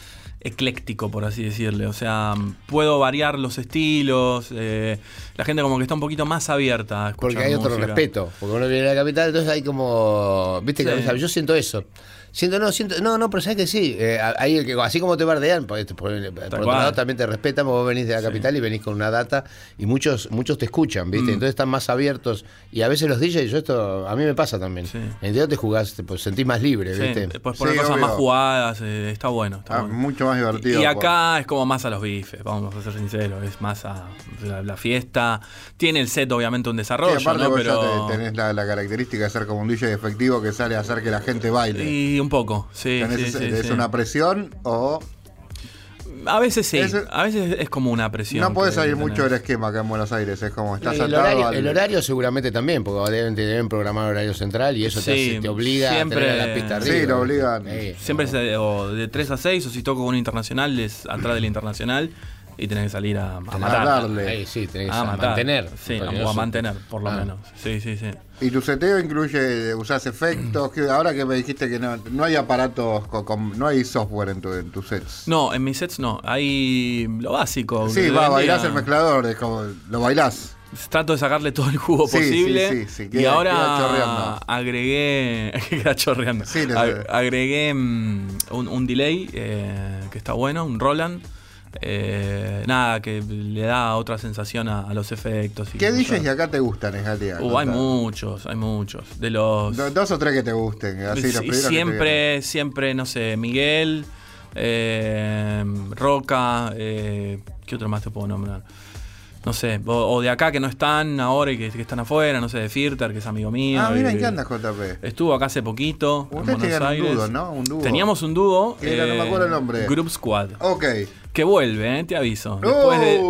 ecléctico, por así decirle. O sea, puedo variar los estilos. eh, la gente como que está un poquito más abierta a escuchar Porque hay otro respeto. Porque uno viene a la capital, entonces hay como. Viste que Sí. o sea, yo siento eso. Siento, no, siento, no, no, pero sabes que sí. eh, que, así como te bardean, por, por- por otro cual. lado también te respetan, porque vos venís de la capital y venís con una data y muchos, muchos te escuchan, Mm. ¿viste? Entonces están más abiertos. Y a veces los DJs, yo esto a mí me pasa también. Sí. En el te jugás, te pues, sentís más libre, Sí, ¿viste? puedes poner Sí, cosas obvio. más jugadas, eh, está bueno. Está Ah, bueno. mucho más divertido. Y acá es como más a los bifes, vamos a ser sinceros, es más a la, la fiesta. Tiene el set obviamente un Sí, desarrollo, aparte ¿no? vos Pero... ya te- tenés la, la característica de ser como un DJ efectivo que sale a hacer que la gente baile. Y un poco, sí. Tenés sí, sí, ¿Es sí. una presión o A veces sí, a veces es como una presión. no podés que salir mucho del esquema acá en Buenos Aires? Es como estás el, atado horario, al- el horario seguramente también, porque deben, te deben programar horario central y eso te, Sí, hace- te obliga siempre- a tener la pista Sí, arriba. lo obligan. Sí. Siempre es de, o de 3 a 6, o si toco con un internacional, es atrás del internacional. Y tenés que salir a, a A matar. darle. Ahí sí, tenés que A matar. mantener. Sí, o a mantener, por lo Ah. menos. Sí, sí, sí. ¿Y tu seteo incluye, usás efectos? que ahora que me dijiste que no, no hay aparatos, con, con- no hay software en, tu, en tus sets. No, en mis sets no. Hay lo básico. Sí, va, bailás el mezclador, es como, lo bailás. Trato de sacarle todo el jugo Sí, posible. sí, sí, sí, y queda- ahora queda chorreando. agregué. <laughs> queda chorreando. Sí, le- Ag- agregué mm, un, un delay eh, que está bueno, un Roland. Eh, nada, que le da otra sensación a, a los efectos. y ¿Qué. DJs de acá te gustan, Esgalia? Uh, hay muchos, hay muchos. De los. Do- Dos o tres que te gusten, así los primeros que siempre, siempre, no sé, Miguel, eh, Roca, eh, ¿qué otro más te puedo nombrar? No sé, o, o de acá que no están ahora y que, que están afuera, no sé, de Firter, que es amigo mío. Ah, mira, ¿en qué andas, JP? Estuvo acá hace poquito. en Ustedes tenían un dúo, ¿no? Un dúo. Teníamos un dúo. ¿Qué era? No me acuerdo el nombre. Group Squad. Ok. Que vuelve, eh, te aviso. Después de.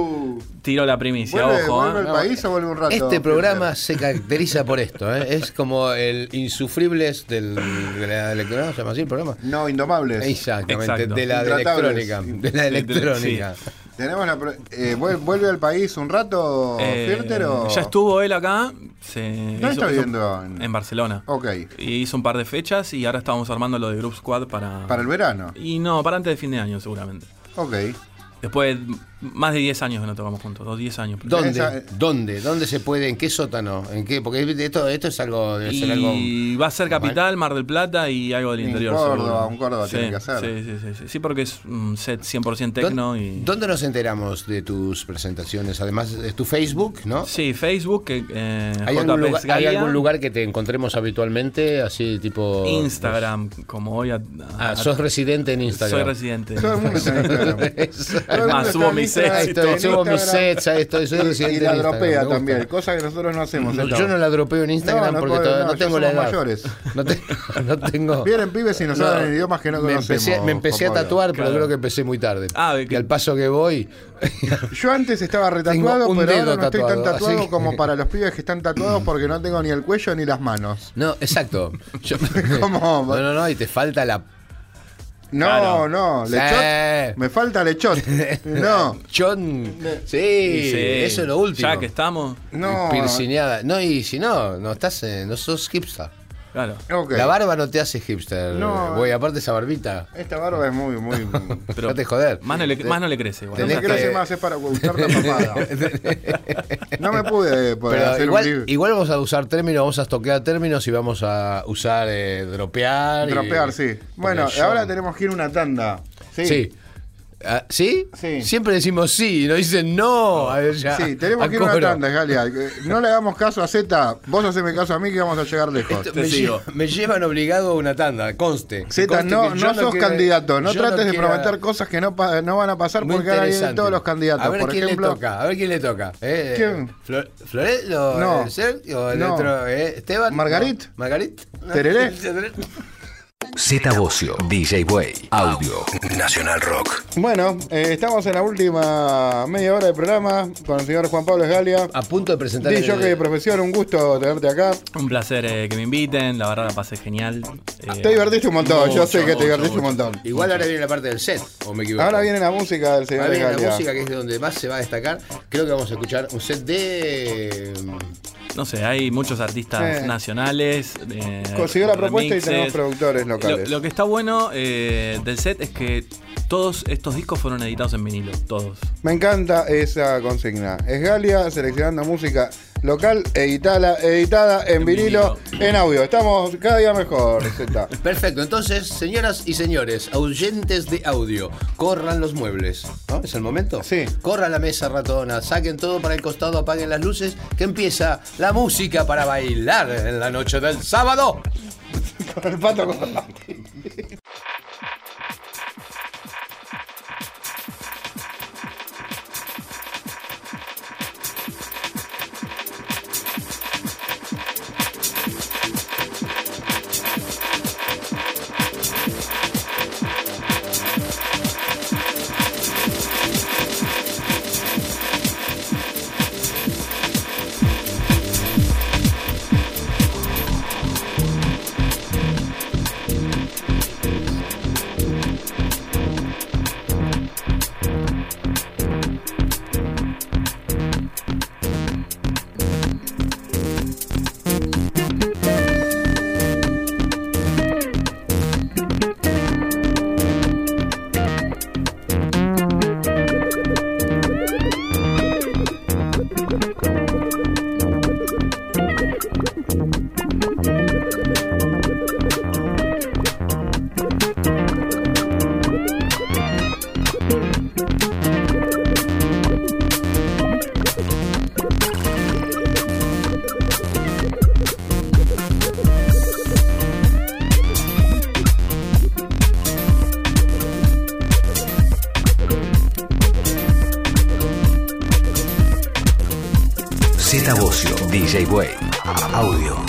Tiro la primicia, ¿Vuelve, ojo. vuelve eh. al país o vuelve un rato? Este programa se caracteriza por esto, ¿eh? es como el insufribles del, de la electrónica, ¿se llama así el programa? No, Indomables. Exactamente, Exacto. de la de electrónica. De la electrónica. Tenemos la pro- eh, ¿vuel- ¿Vuelve al país un rato, Eh, Firter, o...? Ya estuvo él acá. Se ¿Dónde hizo- está viviendo? En- En Barcelona. Ok. Y hizo un par de fechas y ahora estábamos armando lo de Group Squad para. Para el verano. Y no, para antes de fin de año, seguramente. Ok. Después, más de 10 años que no tocamos juntos, o 10 años. ¿Dónde? Esa- ¿Dónde? ¿Dónde se puede? ¿En qué sótano? ¿En qué? Porque esto, esto es algo, debe ser algo. Y va a ser capital, Mar del Plata y algo del interior. Córdoba, seguro. un Córdoba sí, tiene que hacer. Sí, sí, sí, sí. Sí, porque es un set 100% ¿Dó- tecno y. ¿Dónde nos enteramos de tus presentaciones? Además, es tu Facebook, ¿no? Sí, Facebook, que, eh, ¿Hay algún, lugar, ¿Hay Sgalia, algún lugar que te encontremos habitualmente? Así tipo. Instagram, como hoy. A, a- Ah, sos residente en Instagram. Soy residente. Todo el mundo está en Instagram. <laughs> Más, subo mis sets Subo mis sets, soy Y- residente Y la dropea también, cosa que nosotros no hacemos. No, yo no la dropeo en Instagram No, no porque todavía no, tengo la edad. mayores. No, te- no tengo. Vienen pibes y nos No, hablan en idiomas que no me conocemos. empecé, me empecé a tatuar, pero creo que empecé muy tarde. Ah, de y que- al paso que voy. Yo antes estaba <laughs> retatuado, pero ahora no estoy tan tatuado, que- como para los pibes que están tatuados porque no tengo ni el cuello ni las manos. No, exacto. <laughs> Yo- ¿Cómo? <laughs> No, no, no, y te falta la. No, Claro. no, Sí. lechot. Me falta lechot. <laughs> No, Chon. Sí, eso es lo último. Ya que estamos, no. Piercineada. No, y si no, no estás, no sos hipster. Claro. La barba no te hace hipster. No, Güey, aparte esa barbita. Esta barba es muy, muy. <laughs> Pero Dejate joder. Más no le, más no le crece. igual. Tenés No me crece que- más, es para gustar la papada. <laughs> No me pude poder Pero hacer igual, un libro. igual vamos a usar términos, vamos a toquear términos y vamos a usar eh, dropear. y- Dropear, sí. Bueno, ahora tenemos que ir a una tanda. Sí. Sí. Ah, ¿Sí? Sí. Siempre decimos sí y nos dicen no. A ver, ya, Sí, tenemos a que ir a una tanda, Galia. No le hagamos caso a Z, vos haceme caso a mí que vamos a llegar lejos. Esto me, sigo. lle- me llevan obligado a una tanda, conste. Z, no, no sos quiero- candidato. No trates de quiero- prometer cosas que no, van a pasar Muy porque ahora vienen todos los candidatos. A ver Por quién ejemplo, le toca, a ver quién le toca. ¿eh? ¿Quién? Flor- ¿Floret o No. eh, Sergio o el No. otro? eh, ¿Esteban? ¿Margarit? No. ¿Margarit? ¿Tereré? <laughs> Z Bocio, DJ Way, Audio, Nacional Rock. Bueno, eh, estamos en la última media hora del programa con el señor Juan Pablo Esgalia. A punto de presentar. DJ el- de profesión, un gusto tenerte acá. Un placer eh, que me inviten, la verdad la pasé genial. Eh, Te divertiste un montón, yo sé que te mucho, divertiste un montón. Igual ahora viene la parte del set, o me equivoco. Ahora viene la música del señor Ahora viene la Esgalia. música que es de donde más se va a destacar. Creo que vamos a escuchar un set de. No sé, hay muchos artistas Eh. nacionales. eh, Consiguió la propuesta y tenemos productores Lo, locales. lo que está bueno eh, del set es que todos estos discos fueron editados en vinilo, todos. Me encanta esa consigna. Esgalia seleccionando música local, editada, editada en, En vinilo, vinilo. en audio. Estamos cada día mejor. <laughs> Perfecto, entonces, señoras y señores, oyentes de audio, corran los muebles. ¿No? ¿Es el momento? Sí. Corran la mesa ratona, saquen todo para el costado, apaguen las luces, que empieza la música para bailar en la noche del sábado. Con el pato con- Z DJ Way, audio.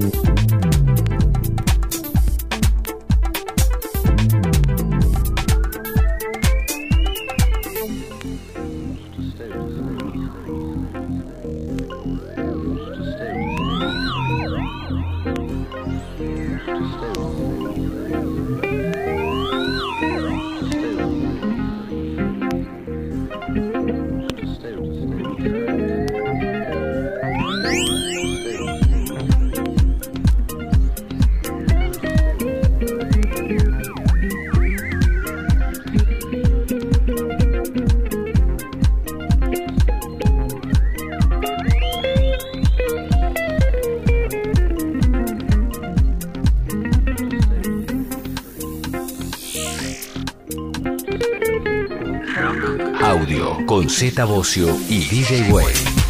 Audio con Z Bocio y DJ Way.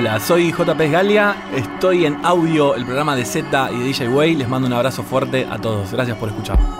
Hola, soy JP Galia, estoy en audio, el programa de Z y de DJ Way. Les mando un abrazo fuerte a todos. Gracias por escuchar.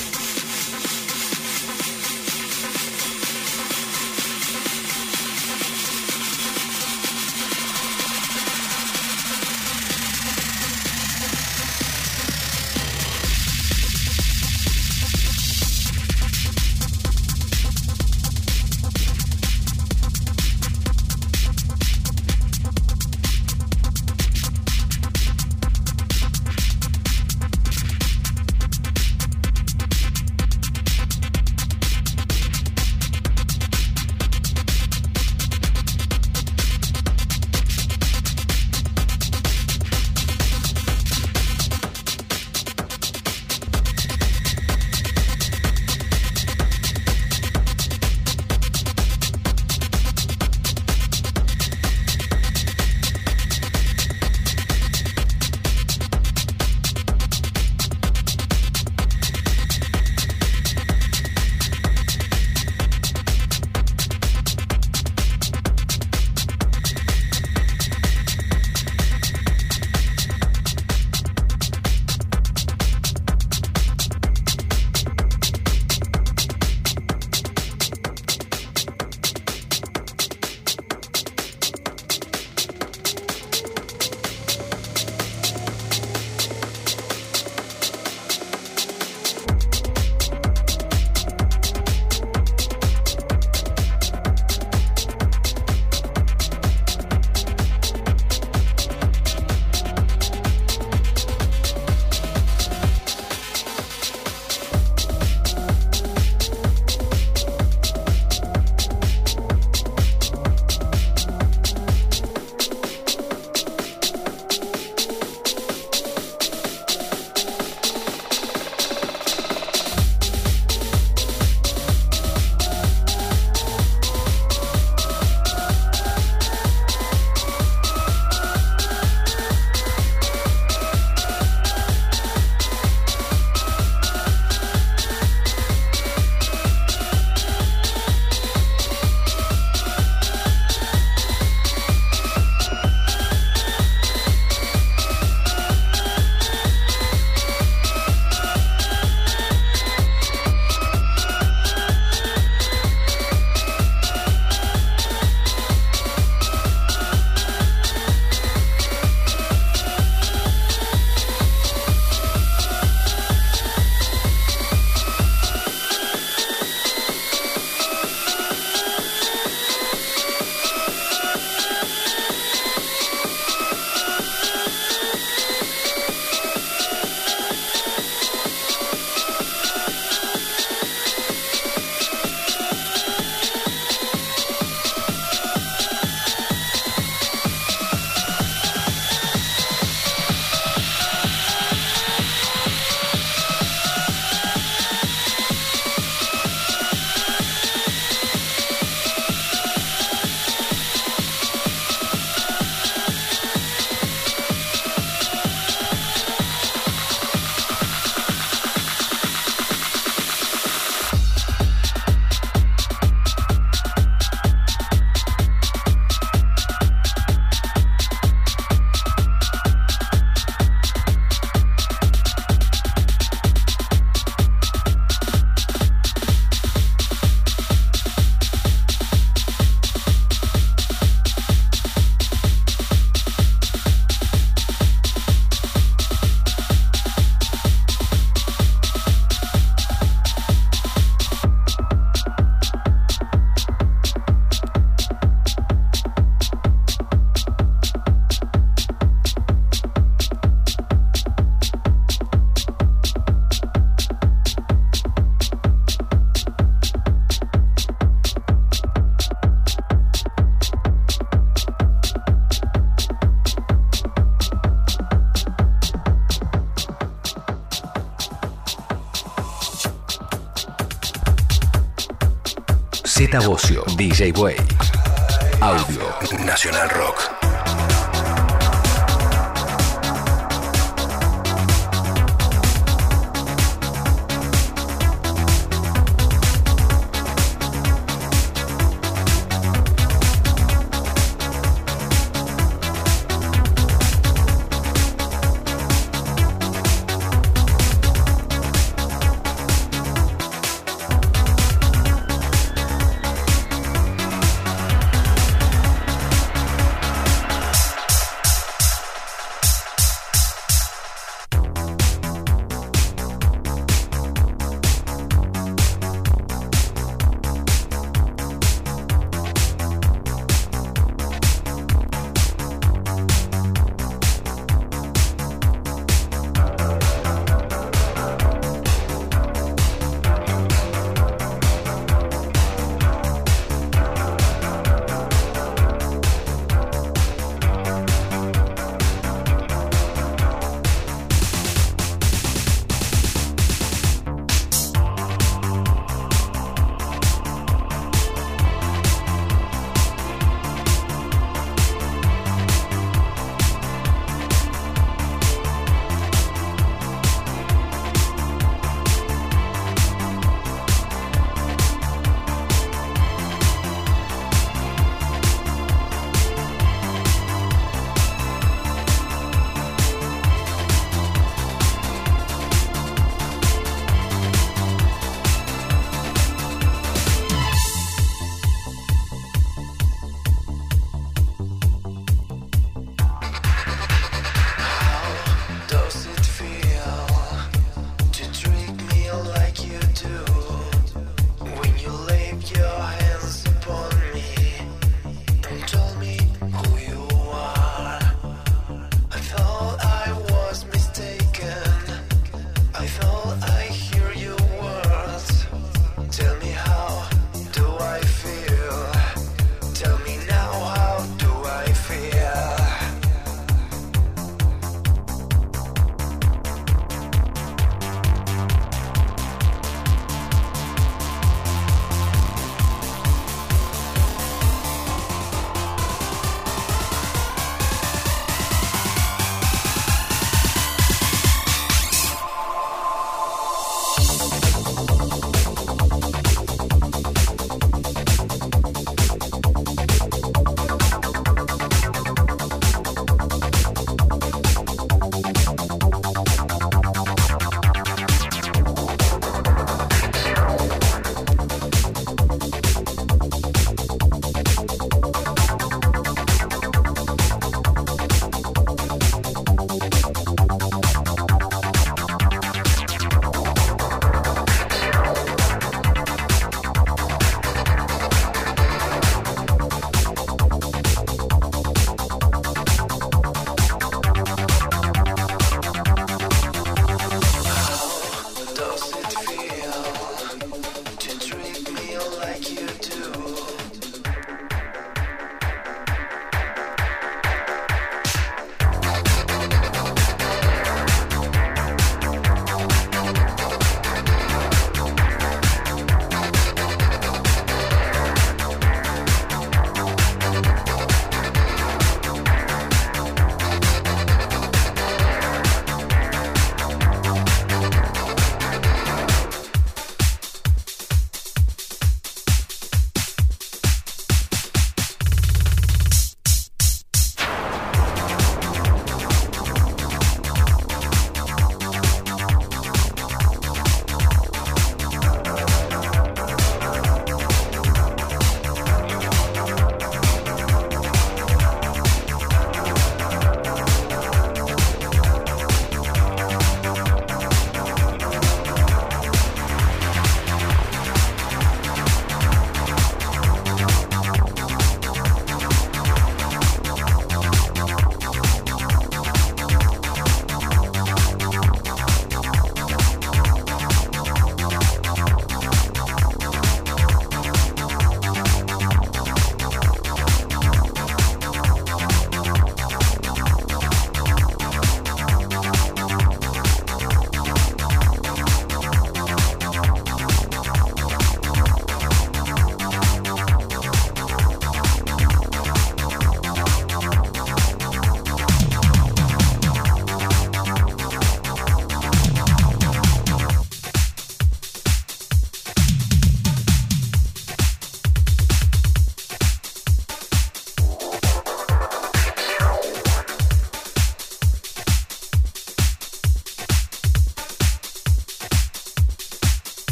Z Bocio, DJ Way. Audio Nacional Rock.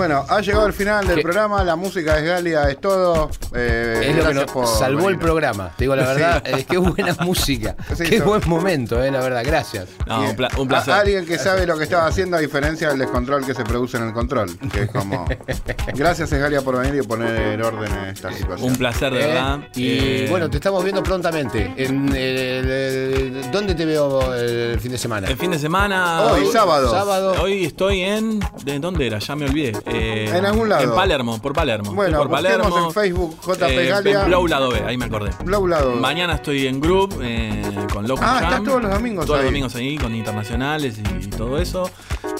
Bueno, ha llegado el final del ¿Qué? programa, la música es Galia, es todo. Eh, Es lo que gracias nos por salvó el programa. Te digo la <laughs> verdad, es que buena <laughs> música. Sí, qué buen momento, eh, la verdad. Gracias. No, un, pla- un A- placer. alguien que sabe lo que estaba haciendo a diferencia del descontrol que se produce en el control. Que es como. <laughs> Gracias, Galia, por venir y poner orden en esta situación. Un placer, de Eh, verdad. Y Eh, bueno, te estamos viendo prontamente. En, el- el- ¿Dónde te veo el fin de semana? El fin de semana. Hoy, sábado. Sábado. Hoy estoy en. ¿De dónde era? Ya me olvidé. Eh, En algún lado. En Palermo, por Palermo. Bueno, por Palermo. en Facebook JP Eh, Galia. En Blow Lado B, ahí me acordé. Blau lado. Mañana estoy en Group eh, con Loco Ah, Jam. estás todos los domingos Todos ahí. los domingos ahí con internacionales y todo eso.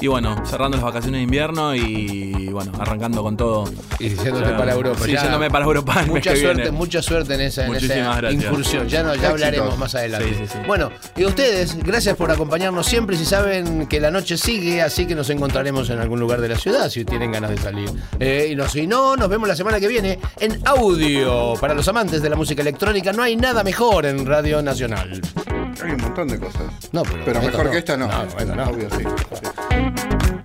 Y bueno, cerrando las vacaciones de invierno y bueno, arrancando con todo. Y yéndote Ya, para Europa. sí, ya. yéndome para Europa Mucha suerte, viene. mucha suerte en esa, en incursión. Ya, no, ya hablaremos más adelante. Sí, sí, sí. Bueno, y ustedes, gracias por acompañarnos siempre. Si saben que la noche sigue, así que nos encontraremos en algún lugar de la ciudad si tienen ganas de salir. Eh, y no, si no, nos vemos la semana que viene en audio. Para los amantes de la música electrónica, no hay nada mejor en Radio Nacional. Hay un montón de cosas. No, pero, mejor no. que esta no. No, bueno, no. Obvio, sí. sí.